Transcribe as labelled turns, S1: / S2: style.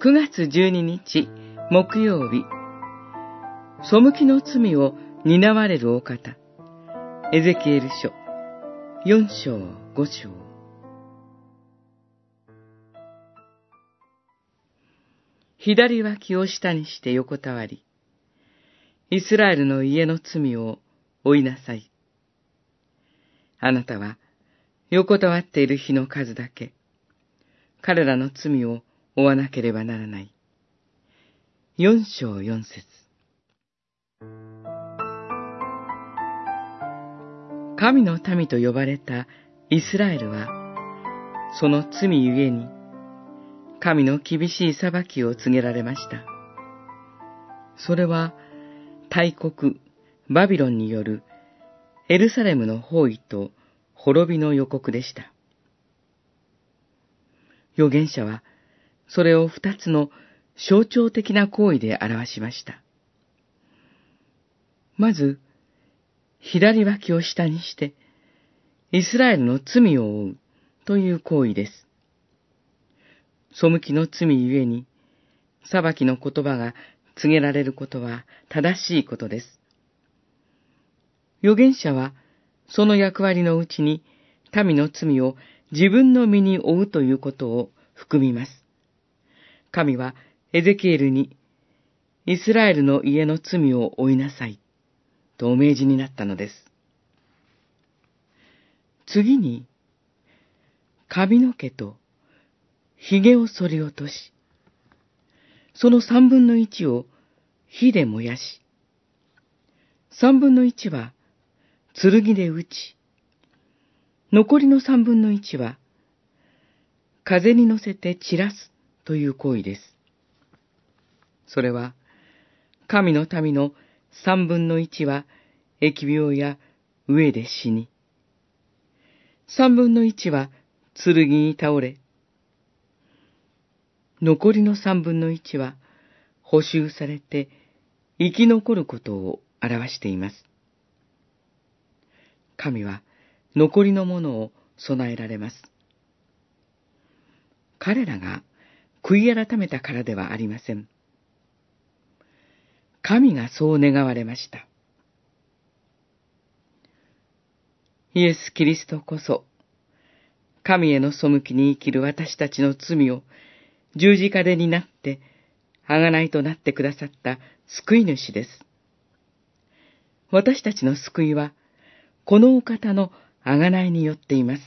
S1: 9月12日木曜日、背きの罪を担われるお方、エゼキエル書4章5章。左脇を下にして横たわり、イスラエルの家の罪を追いなさい。あなたは横たわっている日の数だけ、彼らの罪を追わなければならない。四章四節神の民と呼ばれたイスラエルは、その罪ゆえに、神の厳しい裁きを告げられました。それは、大国、バビロンによるエルサレムの包囲と滅びの予告でした。預言者は、それを二つの象徴的な行為で表しました。まず、左脇を下にして、イスラエルの罪を負うという行為です。背きの罪ゆえに、裁きの言葉が告げられることは正しいことです。預言者は、その役割のうちに、民の罪を自分の身に負うということを含みます。神はエゼキエルに、イスラエルの家の罪を負いなさい、とお命じになったのです。次に、髪の毛と髭を剃り落とし、その三分の一を火で燃やし、三分の一は剣で打ち、残りの三分の一は風に乗せて散らすという行為です。それは、神の民の三分の一は疫病や飢えで死に、三分の一は剣に倒れ、残りの三分の一は補修されて生き残ることを表しています。神は残りのものを備えられます。彼らが悔い改めたからではありません。神がそう願われました。イエス・キリストこそ、神への背きに生きる私たちの罪を十字架で担って、贖いとなってくださった救い主です。私たちの救いは、このお方の贖いによっています。